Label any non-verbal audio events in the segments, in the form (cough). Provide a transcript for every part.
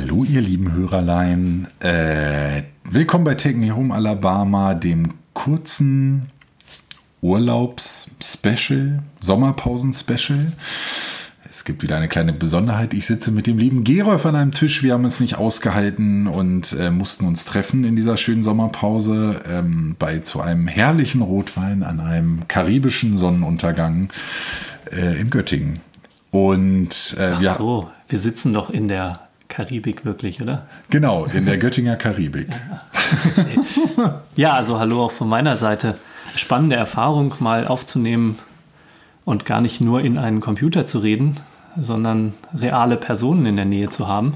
Hallo, ihr lieben Hörerlein. Äh, willkommen bei Take Me Home Alabama, dem kurzen Urlaubs-Special, Sommerpausen-Special. Es gibt wieder eine kleine Besonderheit. Ich sitze mit dem lieben Gerolf an einem Tisch. Wir haben es nicht ausgehalten und äh, mussten uns treffen in dieser schönen Sommerpause ähm, bei zu einem herrlichen Rotwein an einem karibischen Sonnenuntergang äh, in Göttingen. Und äh, Ach so, wir sitzen doch in der Karibik wirklich, oder? Genau, in der Göttinger Karibik. ja, also hallo auch von meiner Seite. Spannende Erfahrung, mal aufzunehmen und gar nicht nur in einen Computer zu reden, sondern reale Personen in der Nähe zu haben.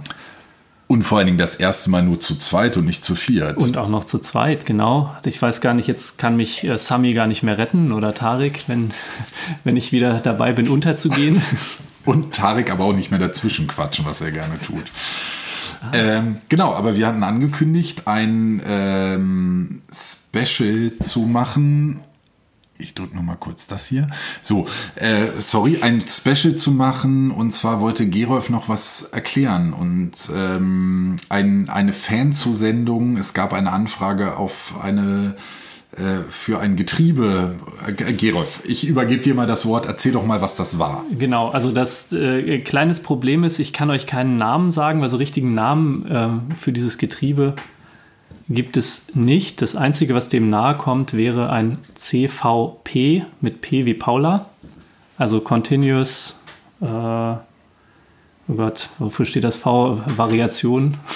Und vor allen Dingen das erste Mal nur zu zweit und nicht zu viert. Und auch noch zu zweit, genau. Ich weiß gar nicht, jetzt kann mich äh, Sami gar nicht mehr retten oder Tarek, wenn, (laughs) wenn ich wieder dabei bin, unterzugehen. Und Tarek aber auch nicht mehr dazwischen quatschen, was er gerne tut. Ähm, genau, aber wir hatten angekündigt, ein ähm, Special zu machen. Ich drücke noch mal kurz das hier. So, äh, sorry, ein Special zu machen. Und zwar wollte Gerolf noch was erklären und ähm, ein, eine Fan-Zusendung. Es gab eine Anfrage auf eine für ein Getriebe. Äh, Gerolf, ich übergebe dir mal das Wort. Erzähl doch mal, was das war. Genau, also das äh, kleines Problem ist, ich kann euch keinen Namen sagen, weil so richtigen Namen äh, für dieses Getriebe gibt es nicht. Das Einzige, was dem nahe kommt, wäre ein CVP mit P wie Paula. Also Continuous, äh, oh Gott, wofür steht das V? Variation. (laughs)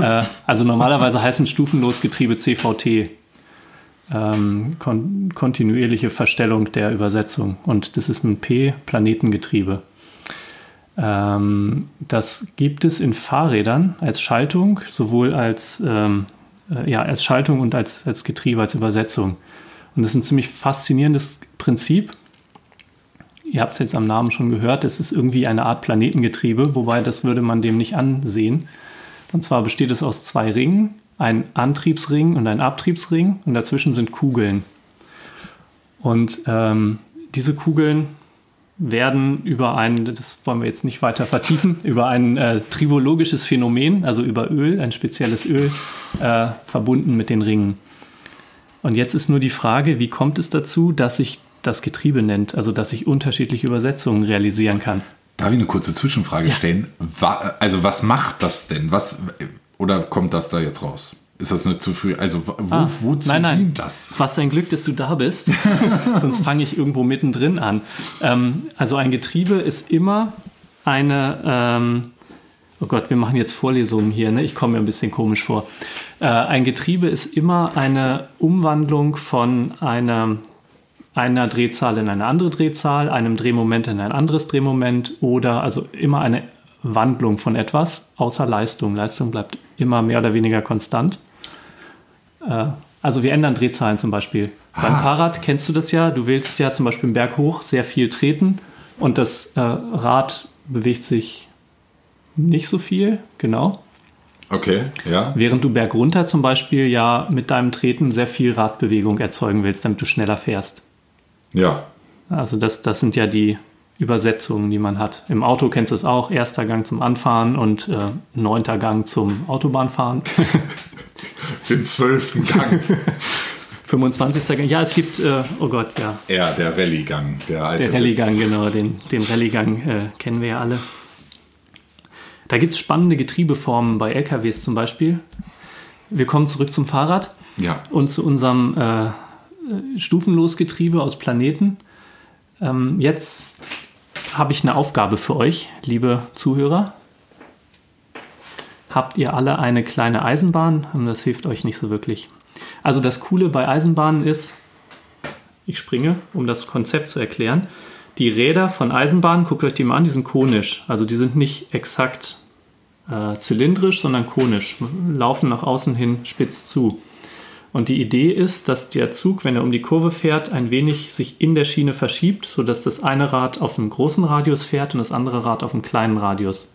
Äh, also normalerweise heißen Stufenlosgetriebe CVT ähm, kon kontinuierliche Verstellung der Übersetzung. Und das ist ein P-Planetengetriebe. Ähm, das gibt es in Fahrrädern als Schaltung, sowohl als, ähm, äh, ja, als Schaltung und als, als Getriebe, als Übersetzung. Und das ist ein ziemlich faszinierendes Prinzip. Ihr habt es jetzt am Namen schon gehört, es ist irgendwie eine Art Planetengetriebe, wobei das würde man dem nicht ansehen. Und zwar besteht es aus zwei Ringen, ein Antriebsring und ein Abtriebsring und dazwischen sind Kugeln. Und ähm, diese Kugeln werden über ein, das wollen wir jetzt nicht weiter vertiefen, (laughs) über ein äh, tribologisches Phänomen, also über Öl, ein spezielles Öl, äh, verbunden mit den Ringen. Und jetzt ist nur die Frage, wie kommt es dazu, dass sich das Getriebe nennt, also dass ich unterschiedliche Übersetzungen realisieren kann. Darf ich eine kurze Zwischenfrage ja. stellen? Also was macht das denn? Was, oder kommt das da jetzt raus? Ist das nicht zu früh? Also wo, ah, wozu nein, nein. dient das? Was ein Glück, dass du da bist. (laughs) Sonst fange ich irgendwo mittendrin an. Ähm, also ein Getriebe ist immer eine... Ähm, oh Gott, wir machen jetzt Vorlesungen hier. Ne? Ich komme mir ein bisschen komisch vor. Äh, ein Getriebe ist immer eine Umwandlung von einer, einer Drehzahl in eine andere Drehzahl, einem Drehmoment in ein anderes Drehmoment oder also immer eine Wandlung von etwas, außer Leistung. Leistung bleibt immer mehr oder weniger konstant. Äh, also wir ändern Drehzahlen zum Beispiel. Ah. Beim Fahrrad kennst du das ja. Du willst ja zum Beispiel im Berg hoch sehr viel treten und das äh, Rad bewegt sich nicht so viel, genau. Okay, ja. Während du bergunter zum Beispiel ja mit deinem Treten sehr viel Radbewegung erzeugen willst, damit du schneller fährst. Ja. Also das, das sind ja die Übersetzungen, die man hat. Im Auto kennst du es auch, erster Gang zum Anfahren und äh, neunter Gang zum Autobahnfahren. (laughs) Den zwölften Gang. (laughs) 25. Gang. Ja, es gibt, äh, oh Gott, ja. Ja, der Rallye-Gang. Der, der Rallye-Gang, genau. Den, den Rallye-Gang äh, kennen wir ja alle. Da gibt es spannende Getriebeformen bei LKWs zum Beispiel. Wir kommen zurück zum Fahrrad ja. und zu unserem äh, äh Stufenlosgetriebe aus Planeten. Ähm, jetzt habe ich eine Aufgabe für euch, liebe Zuhörer. Habt ihr alle eine kleine Eisenbahn? Das hilft euch nicht so wirklich. Also das Coole bei Eisenbahnen ist, ich springe, um das Konzept zu erklären. Die Räder von Eisenbahnen, guckt euch die mal an, die sind konisch. Also die sind nicht exakt äh, zylindrisch, sondern konisch, laufen nach außen hin spitz zu. Und die Idee ist, dass der Zug, wenn er um die Kurve fährt, ein wenig sich in der Schiene verschiebt, sodass das eine Rad auf einem großen Radius fährt und das andere Rad auf einem kleinen Radius.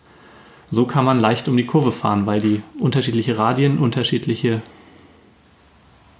So kann man leicht um die Kurve fahren, weil die unterschiedliche Radien unterschiedliche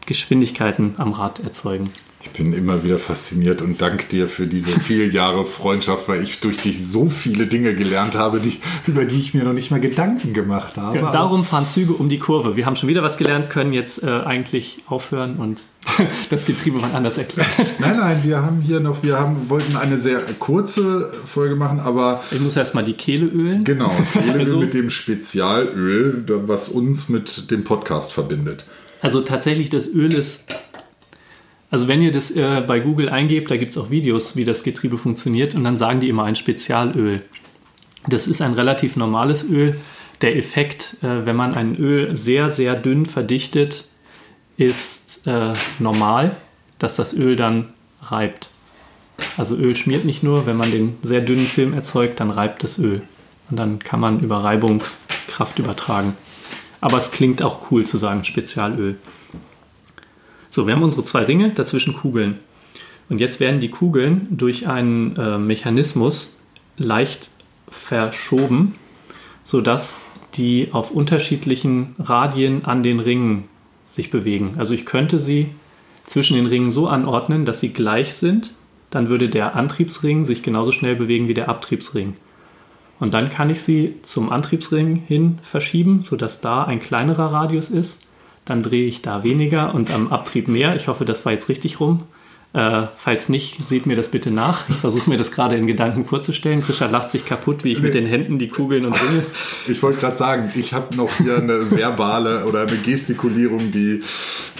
Geschwindigkeiten am Rad erzeugen. Ich bin immer wieder fasziniert und danke dir für diese vielen Jahre Freundschaft, weil ich durch dich so viele Dinge gelernt habe, die, über die ich mir noch nicht mal Gedanken gemacht habe. Ja, darum fahren Züge um die Kurve. Wir haben schon wieder was gelernt, können jetzt äh, eigentlich aufhören und (laughs) das Getriebe mal anders erklären. Nein, nein, wir haben hier noch, wir haben, wollten eine sehr kurze Folge machen, aber. Ich muss erstmal die Kehle ölen. Genau, (laughs) Kehleöl also, mit dem Spezialöl, was uns mit dem Podcast verbindet. Also tatsächlich, das Öl ist also wenn ihr das äh, bei Google eingebt, da gibt es auch Videos, wie das Getriebe funktioniert und dann sagen die immer ein Spezialöl. Das ist ein relativ normales Öl. Der Effekt, äh, wenn man ein Öl sehr, sehr dünn verdichtet, ist äh, normal, dass das Öl dann reibt. Also Öl schmiert nicht nur, wenn man den sehr dünnen Film erzeugt, dann reibt das Öl. Und dann kann man über Reibung Kraft übertragen. Aber es klingt auch cool zu sagen Spezialöl. So, wir haben unsere zwei Ringe, dazwischen Kugeln. Und jetzt werden die Kugeln durch einen äh, Mechanismus leicht verschoben, sodass die auf unterschiedlichen Radien an den Ringen sich bewegen. Also ich könnte sie zwischen den Ringen so anordnen, dass sie gleich sind. Dann würde der Antriebsring sich genauso schnell bewegen wie der Abtriebsring. Und dann kann ich sie zum Antriebsring hin verschieben, sodass da ein kleinerer Radius ist dann drehe ich da weniger und am Abtrieb mehr. Ich hoffe, das war jetzt richtig rum. Äh, falls nicht, seht mir das bitte nach. Ich versuche mir das gerade in Gedanken vorzustellen. Krischer lacht sich kaputt, wie ich nee. mit den Händen die Kugeln und Ringe. (laughs) Ich wollte gerade sagen, ich habe noch hier eine verbale oder eine Gestikulierung, die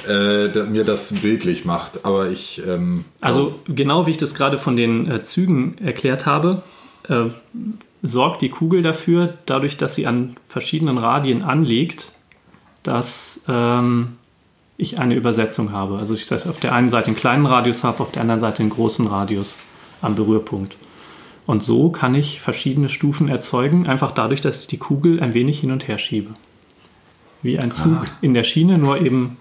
äh, mir das bildlich macht. Aber ich. Ähm, also genau wie ich das gerade von den äh, Zügen erklärt habe, äh, sorgt die Kugel dafür, dadurch, dass sie an verschiedenen Radien anliegt, dass ähm, ich eine Übersetzung habe. Also ich dass auf der einen Seite einen kleinen Radius habe, auf der anderen Seite einen großen Radius am Berührpunkt. Und so kann ich verschiedene Stufen erzeugen, einfach dadurch, dass ich die Kugel ein wenig hin und her schiebe. Wie ein Zug ah. in der Schiene, nur eben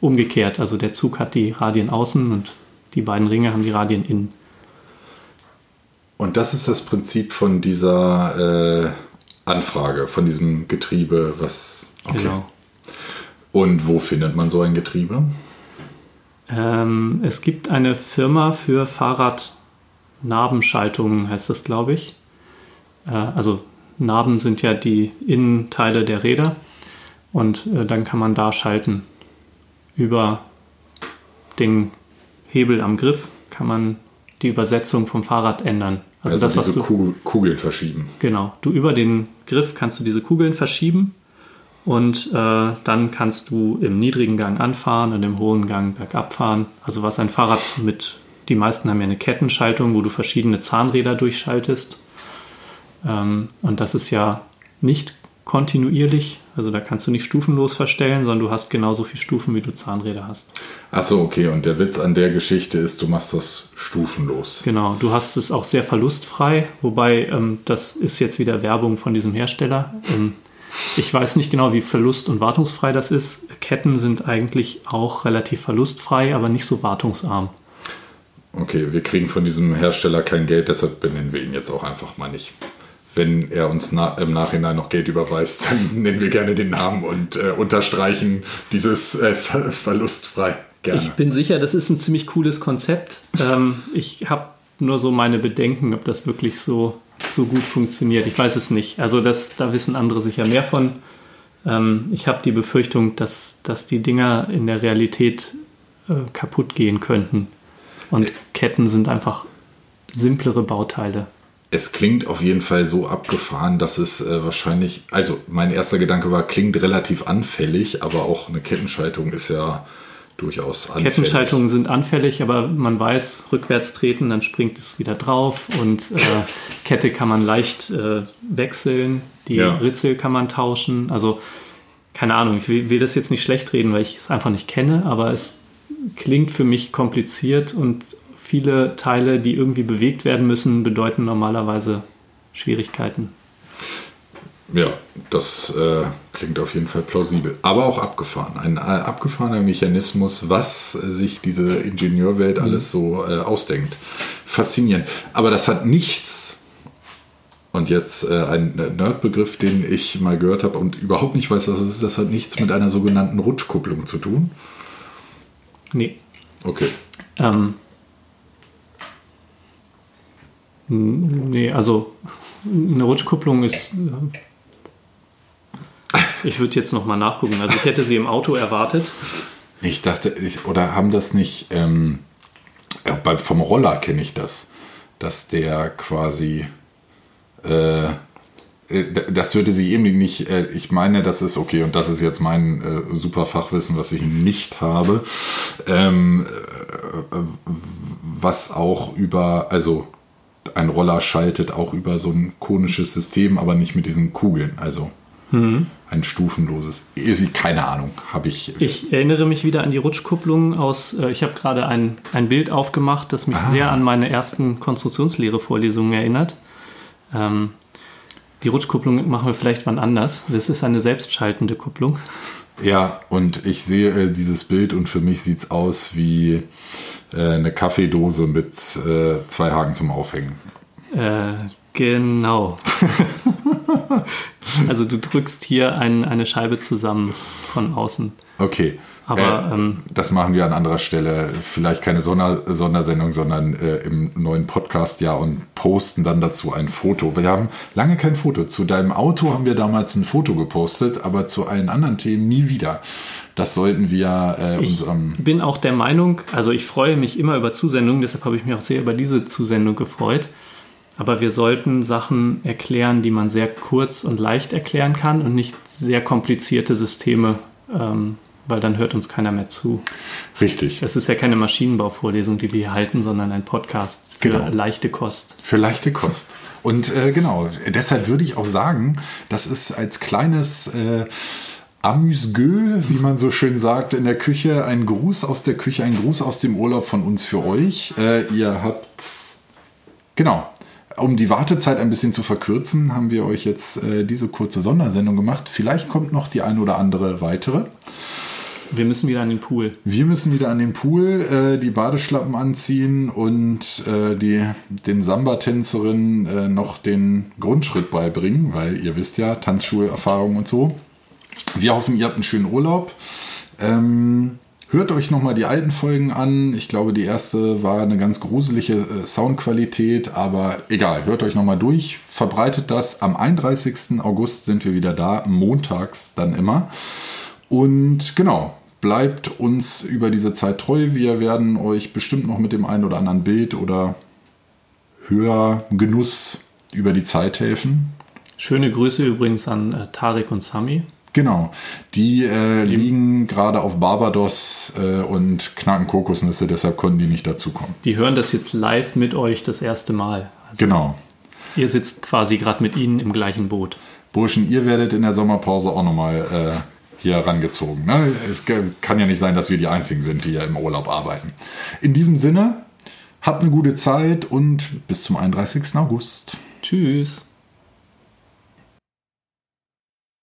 umgekehrt. Also der Zug hat die Radien außen und die beiden Ringe haben die Radien innen. Und das ist das Prinzip von dieser äh, Anfrage, von diesem Getriebe, was. Okay. Genau. Und wo findet man so ein Getriebe? Ähm, es gibt eine Firma für Fahrradnabenschaltungen, heißt das, glaube ich. Äh, also Narben sind ja die Innenteile der Räder und äh, dann kann man da schalten. Über den Hebel am Griff kann man die Übersetzung vom Fahrrad ändern. Also, also das, diese was du, Kugeln verschieben. Genau. Du über den Griff kannst du diese Kugeln verschieben und äh, dann kannst du im niedrigen Gang anfahren und im hohen Gang bergab fahren. Also was ein Fahrrad mit, die meisten haben ja eine Kettenschaltung, wo du verschiedene Zahnräder durchschaltest. Ähm, und das ist ja nicht kontinuierlich, also da kannst du nicht stufenlos verstellen, sondern du hast genauso viele Stufen, wie du Zahnräder hast. Achso, okay. Und der Witz an der Geschichte ist, du machst das stufenlos. Genau, du hast es auch sehr verlustfrei, wobei ähm, das ist jetzt wieder Werbung von diesem Hersteller. Ähm, ich weiß nicht genau, wie verlust- und wartungsfrei das ist. Ketten sind eigentlich auch relativ verlustfrei, aber nicht so wartungsarm. Okay, wir kriegen von diesem Hersteller kein Geld, deshalb benennen wir ihn jetzt auch einfach mal nicht. Wenn er uns na im Nachhinein noch Geld überweist, (laughs) dann nennen wir gerne den Namen und äh, unterstreichen dieses äh, ver verlustfrei. Gerne. Ich bin sicher, das ist ein ziemlich cooles Konzept. Ähm, ich habe nur so meine Bedenken, ob das wirklich so so gut funktioniert. Ich weiß es nicht. Also das, da wissen andere sicher mehr von. Ähm, ich habe die Befürchtung, dass, dass die Dinger in der Realität äh, kaputt gehen könnten. Und Ketten sind einfach simplere Bauteile. Es klingt auf jeden Fall so abgefahren, dass es äh, wahrscheinlich, also mein erster Gedanke war, klingt relativ anfällig, aber auch eine Kettenschaltung ist ja durchaus anfällig. Kettenschaltungen sind anfällig, aber man weiß, rückwärts treten, dann springt es wieder drauf und äh, (laughs) Kette kann man leicht äh, wechseln, die ja. Ritzel kann man tauschen. Also keine Ahnung, ich will, will, das jetzt nicht schlecht reden, weil ich es einfach nicht kenne, aber es klingt für mich kompliziert und viele Teile, die irgendwie bewegt werden müssen, bedeuten normalerweise Schwierigkeiten. Ja, das äh, klingt auf jeden Fall plausibel. Aber auch abgefahren. Ein äh, abgefahrener Mechanismus, was sich diese Ingenieurwelt mhm. alles so äh, ausdenkt. Faszinierend. Aber das hat nichts, und jetzt äh, ein Nerdbegriff, den ich mal gehört habe und überhaupt nicht weiß, was es ist, das hat nichts mit einer sogenannten Rutschkupplung zu tun. Nee. Okay. Ähm, nee, also eine Rutschkupplung ist. Äh, ich würde jetzt nochmal nachgucken. Also ich hätte sie im Auto erwartet. Ich dachte, ich, oder haben das nicht, ähm, ja, vom Roller kenne ich das, dass der quasi, äh, äh, das würde sie eben nicht, äh, ich meine, das ist okay und das ist jetzt mein äh, super Fachwissen, was ich nicht habe, ähm, äh, was auch über, also ein Roller schaltet auch über so ein konisches System, aber nicht mit diesen Kugeln, also mhm. ein stufenloses, keine Ahnung, habe ich. Ich erinnere mich wieder an die Rutschkupplung aus, äh, ich habe gerade ein, ein Bild aufgemacht, das mich ah. sehr an meine ersten Konstruktionslehre-Vorlesungen erinnert. Ähm, die Rutschkupplung machen wir vielleicht wann anders. Das ist eine selbstschaltende Kupplung. Ja, und ich sehe äh, dieses Bild und für mich sieht es aus wie äh, eine Kaffeedose mit äh, zwei Haken zum Aufhängen. Äh, genau. (laughs) also du drückst hier ein, eine Scheibe zusammen von außen. Okay. Aber äh, ähm, das machen wir an anderer Stelle. Vielleicht keine Sonder Sondersendung, sondern äh, im neuen Podcast ja und posten dann dazu ein Foto. Wir haben lange kein Foto. Zu deinem Auto haben wir damals ein Foto gepostet, aber zu allen anderen Themen nie wieder. Das sollten wir äh, ich unserem. Ich bin auch der Meinung, also ich freue mich immer über Zusendungen, deshalb habe ich mich auch sehr über diese Zusendung gefreut. Aber wir sollten Sachen erklären, die man sehr kurz und leicht erklären kann und nicht sehr komplizierte Systeme ähm, weil dann hört uns keiner mehr zu. Richtig. Es ist ja keine Maschinenbauvorlesung, die wir hier halten, sondern ein Podcast für genau. leichte Kost. Für leichte Kost. Und äh, genau, deshalb würde ich auch sagen, das ist als kleines äh, Amüsgö, wie man so schön sagt, in der Küche, ein Gruß aus der Küche, ein Gruß aus dem Urlaub von uns für euch. Äh, ihr habt, genau, um die Wartezeit ein bisschen zu verkürzen, haben wir euch jetzt äh, diese kurze Sondersendung gemacht. Vielleicht kommt noch die ein oder andere weitere. Wir müssen wieder an den Pool. Wir müssen wieder an den Pool, äh, die Badeschlappen anziehen und äh, die, den Samba-Tänzerinnen äh, noch den Grundschritt beibringen, weil ihr wisst ja, Tanzschulerfahrung und so. Wir hoffen, ihr habt einen schönen Urlaub. Ähm, hört euch nochmal die alten Folgen an. Ich glaube, die erste war eine ganz gruselige äh, Soundqualität, aber egal, hört euch nochmal durch, verbreitet das. Am 31. August sind wir wieder da, montags dann immer. Und genau, bleibt uns über diese Zeit treu. Wir werden euch bestimmt noch mit dem einen oder anderen Bild oder Hörgenuss über die Zeit helfen. Schöne Grüße übrigens an äh, Tarek und Sami. Genau, die äh, liegen gerade auf Barbados äh, und knacken Kokosnüsse, deshalb konnten die nicht dazukommen. Die hören das jetzt live mit euch das erste Mal. Also genau. Ihr sitzt quasi gerade mit ihnen im gleichen Boot. Burschen, ihr werdet in der Sommerpause auch nochmal äh, hier herangezogen. Ne? Es kann ja nicht sein, dass wir die Einzigen sind, die hier im Urlaub arbeiten. In diesem Sinne, habt eine gute Zeit und bis zum 31. August. Tschüss.